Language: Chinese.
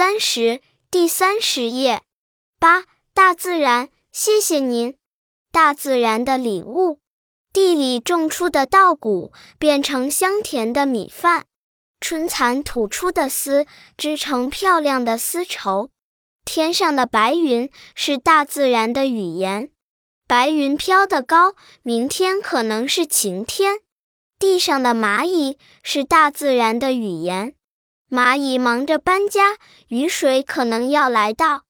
三十，第三十页。八，大自然，谢谢您。大自然的礼物，地里种出的稻谷变成香甜的米饭，春蚕吐出的丝织成漂亮的丝绸。天上的白云是大自然的语言，白云飘得高，明天可能是晴天。地上的蚂蚁是大自然的语言，蚂蚁忙着搬家，雨水可能要来到。